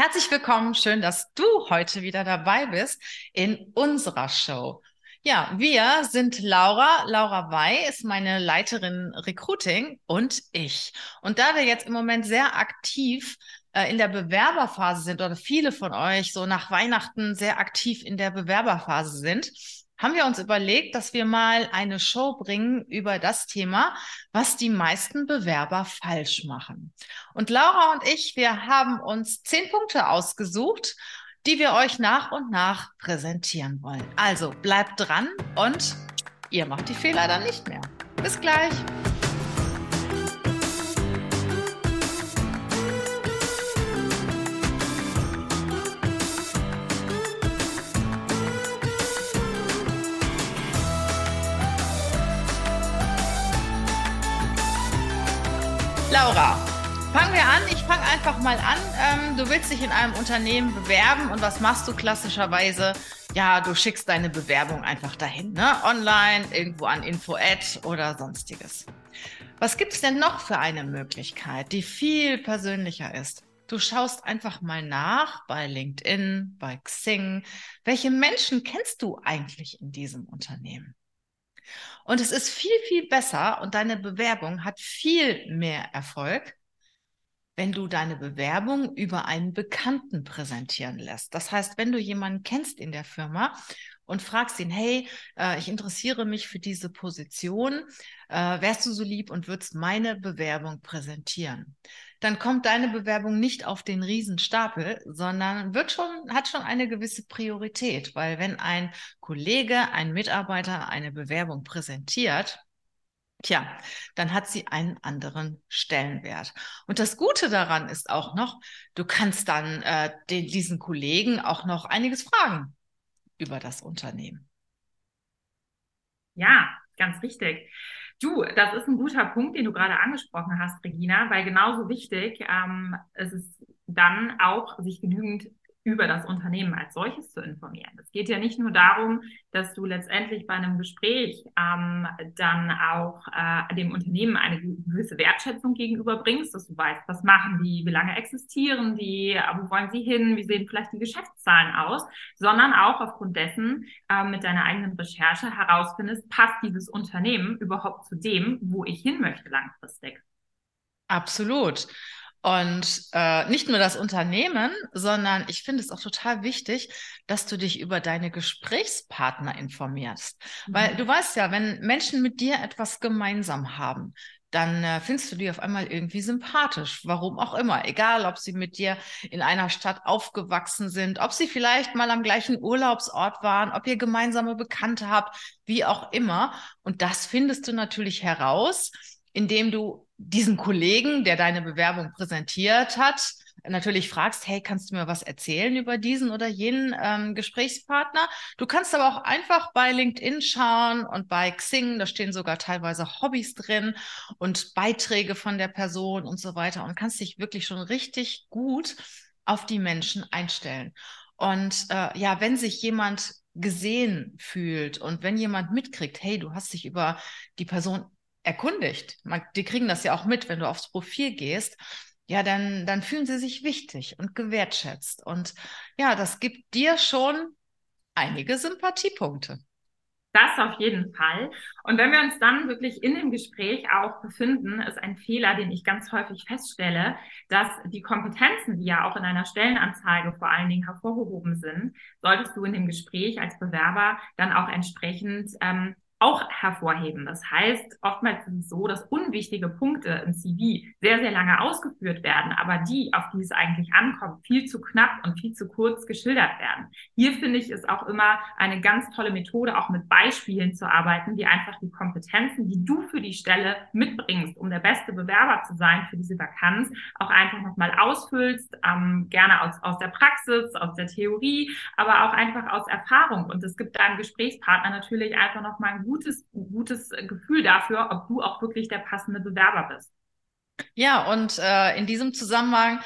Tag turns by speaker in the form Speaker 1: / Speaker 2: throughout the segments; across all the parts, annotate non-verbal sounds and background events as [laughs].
Speaker 1: Herzlich willkommen, schön, dass du heute wieder dabei bist in unserer Show. Ja, wir sind Laura. Laura Wey ist meine Leiterin Recruiting und ich. Und da wir jetzt im Moment sehr aktiv äh, in der Bewerberphase sind oder viele von euch so nach Weihnachten sehr aktiv in der Bewerberphase sind, haben wir uns überlegt, dass wir mal eine Show bringen über das Thema, was die meisten Bewerber falsch machen. Und Laura und ich, wir haben uns zehn Punkte ausgesucht, die wir euch nach und nach präsentieren wollen. Also bleibt dran und ihr macht die Fehler dann nicht mehr. Bis gleich. Laura, fangen wir an. Ich fange einfach mal an. Ähm, du willst dich in einem Unternehmen bewerben und was machst du klassischerweise? Ja, du schickst deine Bewerbung einfach dahin, ne? Online, irgendwo an Info-Ad oder sonstiges. Was gibt es denn noch für eine Möglichkeit, die viel persönlicher ist? Du schaust einfach mal nach bei LinkedIn, bei Xing. Welche Menschen kennst du eigentlich in diesem Unternehmen? Und es ist viel, viel besser und deine Bewerbung hat viel mehr Erfolg, wenn du deine Bewerbung über einen Bekannten präsentieren lässt. Das heißt, wenn du jemanden kennst in der Firma und fragst ihn, hey, äh, ich interessiere mich für diese Position, äh, wärst du so lieb und würdest meine Bewerbung präsentieren? Dann kommt deine Bewerbung nicht auf den Riesenstapel, sondern wird schon, hat schon eine gewisse Priorität, weil wenn ein Kollege, ein Mitarbeiter eine Bewerbung präsentiert, Tja, dann hat sie einen anderen Stellenwert. Und das Gute daran ist auch noch, du kannst dann äh, den, diesen Kollegen auch noch einiges fragen über das Unternehmen.
Speaker 2: Ja, ganz richtig. Du, das ist ein guter Punkt, den du gerade angesprochen hast, Regina, weil genauso wichtig ähm, ist es dann auch, sich genügend über das Unternehmen als solches zu informieren. Es geht ja nicht nur darum, dass du letztendlich bei einem Gespräch ähm, dann auch äh, dem Unternehmen eine gewisse Wertschätzung gegenüberbringst, dass du weißt, was machen die, wie lange existieren die, wo wollen sie hin, wie sehen vielleicht die Geschäftszahlen aus, sondern auch aufgrund dessen äh, mit deiner eigenen Recherche herausfindest, passt dieses Unternehmen überhaupt zu dem, wo ich hin möchte langfristig.
Speaker 1: Absolut. Und äh, nicht nur das Unternehmen, sondern ich finde es auch total wichtig, dass du dich über deine Gesprächspartner informierst. Mhm. Weil du weißt ja, wenn Menschen mit dir etwas gemeinsam haben, dann äh, findest du die auf einmal irgendwie sympathisch. Warum auch immer. Egal, ob sie mit dir in einer Stadt aufgewachsen sind, ob sie vielleicht mal am gleichen Urlaubsort waren, ob ihr gemeinsame Bekannte habt, wie auch immer. Und das findest du natürlich heraus, indem du diesen Kollegen, der deine Bewerbung präsentiert hat, natürlich fragst, hey, kannst du mir was erzählen über diesen oder jenen ähm, Gesprächspartner? Du kannst aber auch einfach bei LinkedIn schauen und bei Xing, da stehen sogar teilweise Hobbys drin und Beiträge von der Person und so weiter und kannst dich wirklich schon richtig gut auf die Menschen einstellen. Und äh, ja, wenn sich jemand gesehen fühlt und wenn jemand mitkriegt, hey, du hast dich über die Person erkundigt, man, die kriegen das ja auch mit, wenn du aufs Profil gehst, ja, dann, dann fühlen sie sich wichtig und gewertschätzt. Und ja, das gibt dir schon einige Sympathiepunkte.
Speaker 2: Das auf jeden Fall. Und wenn wir uns dann wirklich in dem Gespräch auch befinden, ist ein Fehler, den ich ganz häufig feststelle, dass die Kompetenzen, die ja auch in einer Stellenanzeige vor allen Dingen hervorgehoben sind, solltest du in dem Gespräch als Bewerber dann auch entsprechend ähm, auch hervorheben. Das heißt, oftmals ist es so, dass unwichtige Punkte im CV sehr, sehr lange ausgeführt werden, aber die, auf die es eigentlich ankommt, viel zu knapp und viel zu kurz geschildert werden. Hier finde ich es auch immer eine ganz tolle Methode, auch mit Beispielen zu arbeiten, die einfach die Kompetenzen, die du für die Stelle mitbringst, um der beste Bewerber zu sein für diese Vakanz, auch einfach nochmal ausfüllst, ähm, gerne aus, aus der Praxis, aus der Theorie, aber auch einfach aus Erfahrung. Und es gibt deinem Gesprächspartner natürlich einfach nochmal gutes, gutes Gefühl dafür, ob du auch wirklich der passende Bewerber bist.
Speaker 1: Ja, und äh, in diesem Zusammenhang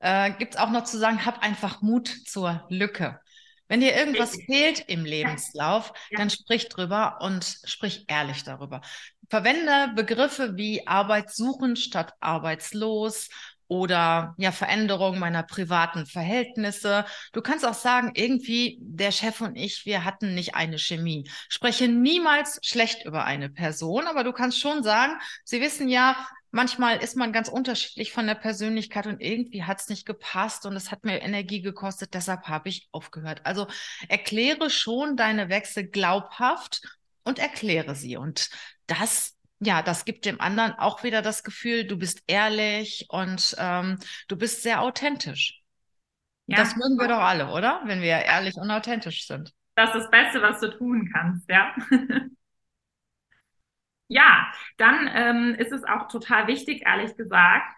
Speaker 1: äh, gibt es auch noch zu sagen, hab einfach Mut zur Lücke. Wenn dir irgendwas Richtig. fehlt im Lebenslauf, ja. dann sprich drüber und sprich ehrlich darüber. Verwende Begriffe wie arbeitssuchend statt arbeitslos oder ja, Veränderung meiner privaten Verhältnisse. Du kannst auch sagen, irgendwie der Chef und ich, wir hatten nicht eine Chemie. Spreche niemals schlecht über eine Person, aber du kannst schon sagen, sie wissen ja, manchmal ist man ganz unterschiedlich von der Persönlichkeit und irgendwie hat es nicht gepasst und es hat mir Energie gekostet, deshalb habe ich aufgehört. Also erkläre schon deine Wechsel glaubhaft und erkläre sie. Und das ja, das gibt dem anderen auch wieder das Gefühl, du bist ehrlich und ähm, du bist sehr authentisch. Ja. Das mögen wir doch alle, oder? Wenn wir ehrlich und authentisch sind.
Speaker 2: Das ist das Beste, was du tun kannst, ja. [laughs] ja, dann ähm, ist es auch total wichtig, ehrlich gesagt,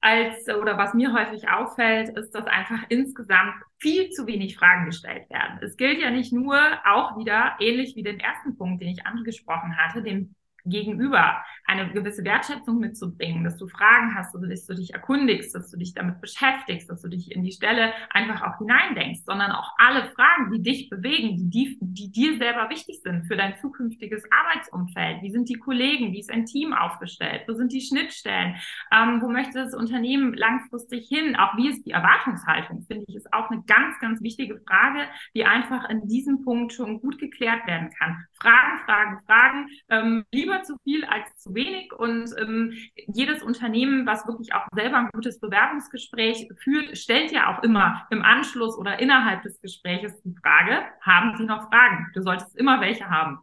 Speaker 2: als oder was mir häufig auffällt, ist, dass einfach insgesamt viel zu wenig Fragen gestellt werden. Es gilt ja nicht nur auch wieder ähnlich wie den ersten Punkt, den ich angesprochen hatte, dem Gegenüber eine gewisse Wertschätzung mitzubringen, dass du Fragen hast, dass du dich erkundigst, dass du dich damit beschäftigst, dass du dich in die Stelle einfach auch hineindenkst, sondern auch alle Fragen, die dich bewegen, die, die, die dir selber wichtig sind für dein zukünftiges Arbeitsumfeld. Wie sind die Kollegen? Wie ist ein Team aufgestellt? Wo sind die Schnittstellen? Ähm, wo möchte das Unternehmen langfristig hin? Auch wie ist die Erwartungshaltung? Finde ich, ist auch eine ganz, ganz wichtige Frage, die einfach in diesem Punkt schon gut geklärt werden kann. Fragen, Fragen, Fragen. Ähm, lieber lieber zu viel als zu wenig. Und ähm, jedes Unternehmen, was wirklich auch selber ein gutes Bewerbungsgespräch führt, stellt ja auch immer im Anschluss oder innerhalb des Gespräches die Frage, haben Sie noch Fragen? Du solltest immer welche haben.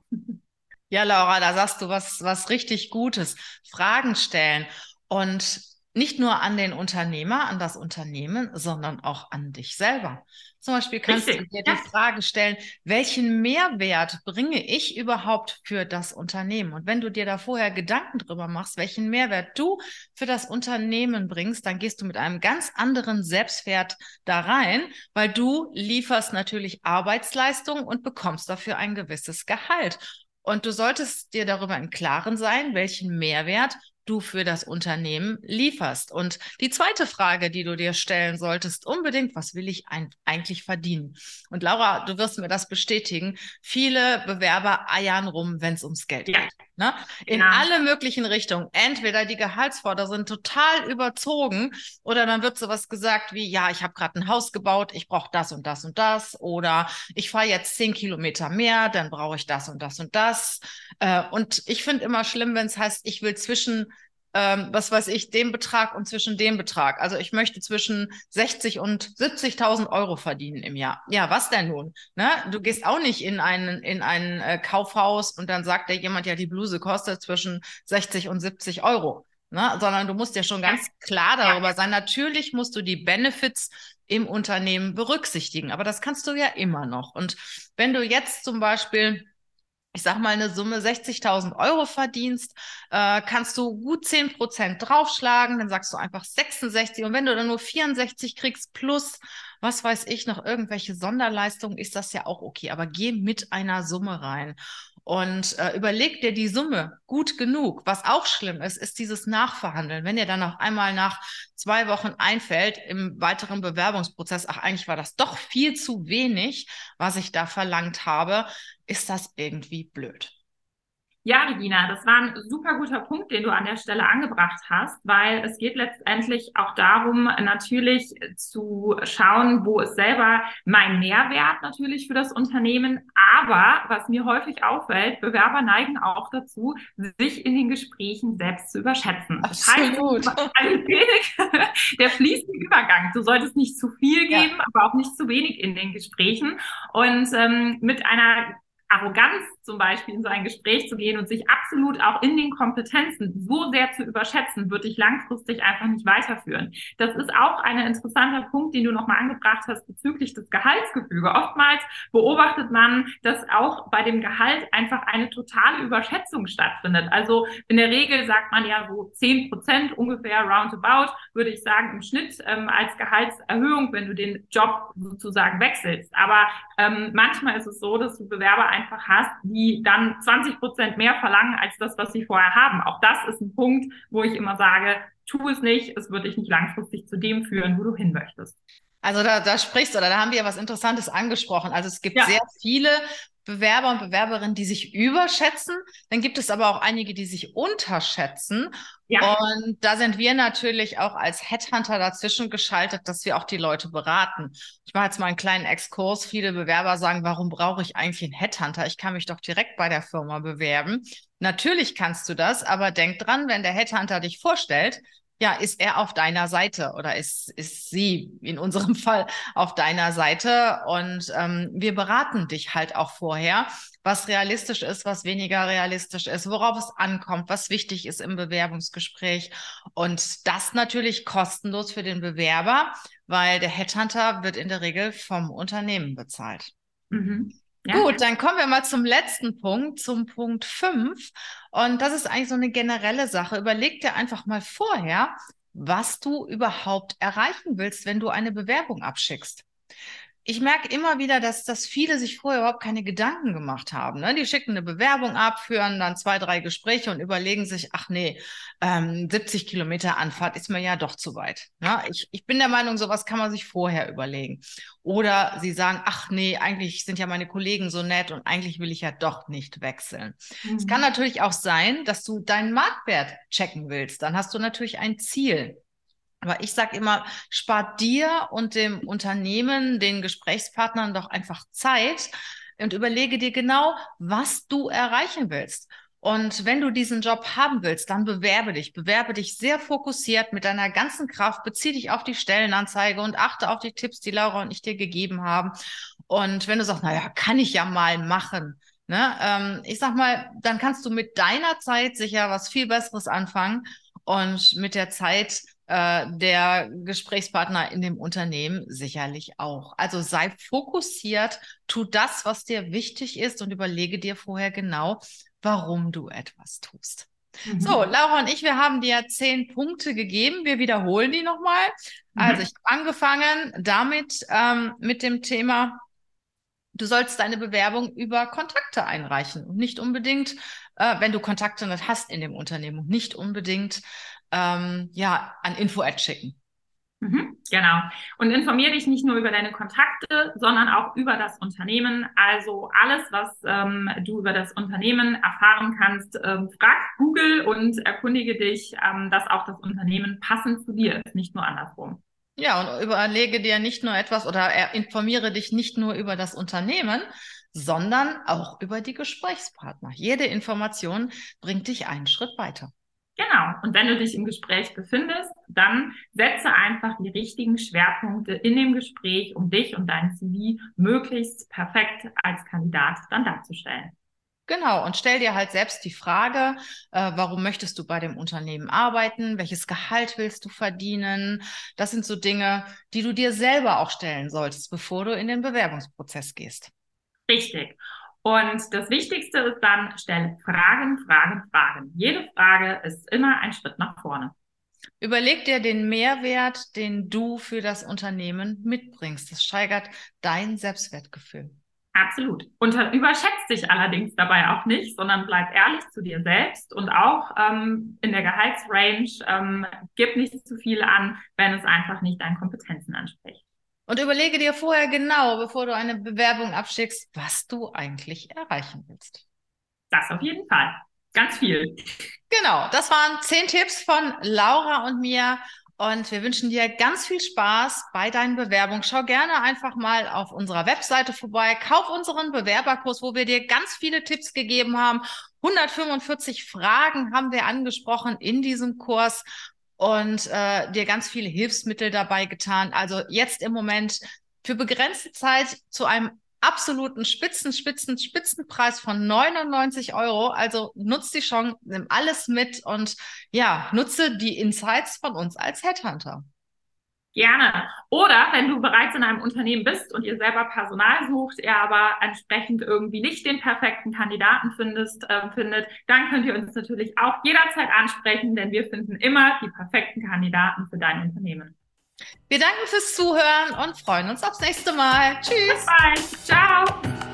Speaker 1: Ja, Laura, da sagst du was, was richtig Gutes. Fragen stellen. Und nicht nur an den Unternehmer, an das Unternehmen, sondern auch an dich selber. Zum Beispiel kannst Richtig. du dir die Frage stellen, welchen Mehrwert bringe ich überhaupt für das Unternehmen? Und wenn du dir da vorher Gedanken drüber machst, welchen Mehrwert du für das Unternehmen bringst, dann gehst du mit einem ganz anderen Selbstwert da rein, weil du lieferst natürlich Arbeitsleistung und bekommst dafür ein gewisses Gehalt. Und du solltest dir darüber im Klaren sein, welchen Mehrwert du für das Unternehmen lieferst. Und die zweite Frage, die du dir stellen solltest, unbedingt, was will ich ein, eigentlich verdienen? Und Laura, du wirst mir das bestätigen. Viele Bewerber eiern rum, wenn es ums Geld ja. geht. Ne? In ja. alle möglichen Richtungen. Entweder die Gehaltsforder sind total überzogen oder dann wird sowas gesagt wie, ja, ich habe gerade ein Haus gebaut, ich brauche das und das und das oder ich fahre jetzt zehn Kilometer mehr, dann brauche ich das und das und das. Äh, und ich finde immer schlimm, wenn es heißt, ich will zwischen ähm, was weiß ich, dem Betrag und zwischen dem Betrag. Also ich möchte zwischen 60 und 70.000 Euro verdienen im Jahr. Ja, was denn nun? Ne? Du gehst auch nicht in ein, in ein äh, Kaufhaus und dann sagt dir jemand, ja, die Bluse kostet zwischen 60 und 70 Euro. Ne? Sondern du musst ja schon ganz klar darüber sein. Natürlich musst du die Benefits im Unternehmen berücksichtigen, aber das kannst du ja immer noch. Und wenn du jetzt zum Beispiel ich sag mal, eine Summe 60.000 Euro verdienst, äh, kannst du gut 10 Prozent draufschlagen, dann sagst du einfach 66 und wenn du dann nur 64 kriegst plus, was weiß ich, noch irgendwelche Sonderleistungen, ist das ja auch okay, aber geh mit einer Summe rein. Und äh, überleg dir die Summe gut genug. Was auch schlimm ist, ist dieses Nachverhandeln. Wenn dir dann auf einmal nach zwei Wochen einfällt im weiteren Bewerbungsprozess, ach, eigentlich war das doch viel zu wenig, was ich da verlangt habe, ist das irgendwie blöd.
Speaker 2: Ja, Regina, das war ein super guter Punkt, den du an der Stelle angebracht hast, weil es geht letztendlich auch darum, natürlich zu schauen, wo ist selber mein Mehrwert natürlich für das Unternehmen. Aber was mir häufig auffällt, Bewerber neigen auch dazu, sich in den Gesprächen selbst zu überschätzen. Das Absolut. heißt, [laughs] ein wenig [laughs] der fließende Übergang. Du solltest nicht zu viel geben, ja. aber auch nicht zu wenig in den Gesprächen. Und ähm, mit einer Arroganz zum Beispiel in so ein Gespräch zu gehen und sich absolut auch in den Kompetenzen so sehr zu überschätzen, würde ich langfristig einfach nicht weiterführen. Das ist auch ein interessanter Punkt, den du nochmal angebracht hast bezüglich des Gehaltsgefüge. Oftmals beobachtet man, dass auch bei dem Gehalt einfach eine totale Überschätzung stattfindet. Also in der Regel sagt man ja so zehn Prozent ungefähr roundabout, würde ich sagen, im Schnitt ähm, als Gehaltserhöhung, wenn du den Job sozusagen wechselst. Aber ähm, manchmal ist es so, dass du Bewerber einfach hast, die dann 20 Prozent mehr verlangen als das, was sie vorher haben. Auch das ist ein Punkt, wo ich immer sage, tu es nicht, es wird dich nicht langfristig zu dem führen, wo du hin möchtest.
Speaker 1: Also da, da sprichst du, oder da haben wir ja was Interessantes angesprochen. Also es gibt ja. sehr viele Bewerber und Bewerberinnen, die sich überschätzen. Dann gibt es aber auch einige, die sich unterschätzen. Ja. Und da sind wir natürlich auch als Headhunter dazwischen geschaltet, dass wir auch die Leute beraten. Ich mache jetzt mal einen kleinen Exkurs. Viele Bewerber sagen, warum brauche ich eigentlich einen Headhunter? Ich kann mich doch direkt bei der Firma bewerben. Natürlich kannst du das, aber denk dran, wenn der Headhunter dich vorstellt, ja, ist er auf deiner Seite oder ist, ist sie in unserem [laughs] Fall auf deiner Seite? Und ähm, wir beraten dich halt auch vorher, was realistisch ist, was weniger realistisch ist, worauf es ankommt, was wichtig ist im Bewerbungsgespräch. Und das natürlich kostenlos für den Bewerber, weil der Headhunter wird in der Regel vom Unternehmen bezahlt. Mhm. Ja. Gut, dann kommen wir mal zum letzten Punkt, zum Punkt 5. Und das ist eigentlich so eine generelle Sache. Überleg dir einfach mal vorher, was du überhaupt erreichen willst, wenn du eine Bewerbung abschickst ich merke immer wieder, dass, dass viele sich vorher überhaupt keine Gedanken gemacht haben. Ne? Die schicken eine Bewerbung ab, führen dann zwei, drei Gespräche und überlegen sich, ach nee, ähm, 70 Kilometer Anfahrt ist mir ja doch zu weit. Ne? Ich, ich bin der Meinung, sowas kann man sich vorher überlegen. Oder sie sagen, ach nee, eigentlich sind ja meine Kollegen so nett und eigentlich will ich ja doch nicht wechseln. Mhm. Es kann natürlich auch sein, dass du deinen Marktwert checken willst. Dann hast du natürlich ein Ziel. Aber ich sage immer, spart dir und dem Unternehmen, den Gesprächspartnern doch einfach Zeit und überlege dir genau, was du erreichen willst. Und wenn du diesen Job haben willst, dann bewerbe dich. Bewerbe dich sehr fokussiert mit deiner ganzen Kraft. Beziehe dich auf die Stellenanzeige und achte auf die Tipps, die Laura und ich dir gegeben haben. Und wenn du sagst, naja, kann ich ja mal machen. Ne? Ähm, ich sag mal, dann kannst du mit deiner Zeit sicher was viel Besseres anfangen und mit der Zeit äh, der Gesprächspartner in dem Unternehmen sicherlich auch. Also sei fokussiert, tu das, was dir wichtig ist und überlege dir vorher genau, warum du etwas tust. Mhm. So, Laura und ich, wir haben dir zehn Punkte gegeben. Wir wiederholen die nochmal. Mhm. Also ich habe angefangen damit ähm, mit dem Thema, du sollst deine Bewerbung über Kontakte einreichen und nicht unbedingt, äh, wenn du Kontakte nicht hast in dem Unternehmen und nicht unbedingt ähm, ja, an Info-Ad schicken.
Speaker 2: Mhm, genau. Und informiere dich nicht nur über deine Kontakte, sondern auch über das Unternehmen. Also alles, was ähm, du über das Unternehmen erfahren kannst, ähm, frag Google und erkundige dich, ähm, dass auch das Unternehmen passend zu dir ist, nicht nur andersrum.
Speaker 1: Ja, und überlege dir nicht nur etwas oder informiere dich nicht nur über das Unternehmen, sondern auch über die Gesprächspartner. Jede Information bringt dich einen Schritt weiter.
Speaker 2: Genau. Und wenn du dich im Gespräch befindest, dann setze einfach die richtigen Schwerpunkte in dem Gespräch, um dich und dein CV möglichst perfekt als Kandidat dann darzustellen.
Speaker 1: Genau, und stell dir halt selbst die Frage, äh, warum möchtest du bei dem Unternehmen arbeiten? Welches Gehalt willst du verdienen? Das sind so Dinge, die du dir selber auch stellen solltest, bevor du in den Bewerbungsprozess gehst.
Speaker 2: Richtig. Und das Wichtigste ist dann, stelle Fragen, Fragen, Fragen. Jede Frage ist immer ein Schritt nach vorne.
Speaker 1: Überleg dir den Mehrwert, den du für das Unternehmen mitbringst. Das steigert dein Selbstwertgefühl.
Speaker 2: Absolut. Und überschätzt dich allerdings dabei auch nicht, sondern bleib ehrlich zu dir selbst und auch ähm, in der Gehaltsrange ähm, gib nicht zu viel an, wenn es einfach nicht deinen Kompetenzen anspricht.
Speaker 1: Und überlege dir vorher genau, bevor du eine Bewerbung abschickst, was du eigentlich erreichen willst.
Speaker 2: Das auf jeden Fall. Ganz viel.
Speaker 1: Genau, das waren zehn Tipps von Laura und mir. Und wir wünschen dir ganz viel Spaß bei deinen Bewerbungen. Schau gerne einfach mal auf unserer Webseite vorbei. Kauf unseren Bewerberkurs, wo wir dir ganz viele Tipps gegeben haben. 145 Fragen haben wir angesprochen in diesem Kurs und äh, dir ganz viele Hilfsmittel dabei getan. Also jetzt im Moment für begrenzte Zeit zu einem absoluten Spitzen, Spitzen, Spitzenpreis von 99 Euro. Also nutz die Chance, nimm alles mit und ja, nutze die Insights von uns als Headhunter.
Speaker 2: Gerne. Oder wenn du bereits in einem Unternehmen bist und ihr selber Personal sucht, ihr aber entsprechend irgendwie nicht den perfekten Kandidaten findest, äh, findet, dann könnt ihr uns natürlich auch jederzeit ansprechen, denn wir finden immer die perfekten Kandidaten für dein Unternehmen.
Speaker 1: Wir danken fürs Zuhören und freuen uns aufs nächste Mal. Tschüss.
Speaker 2: Bis bald. Ciao.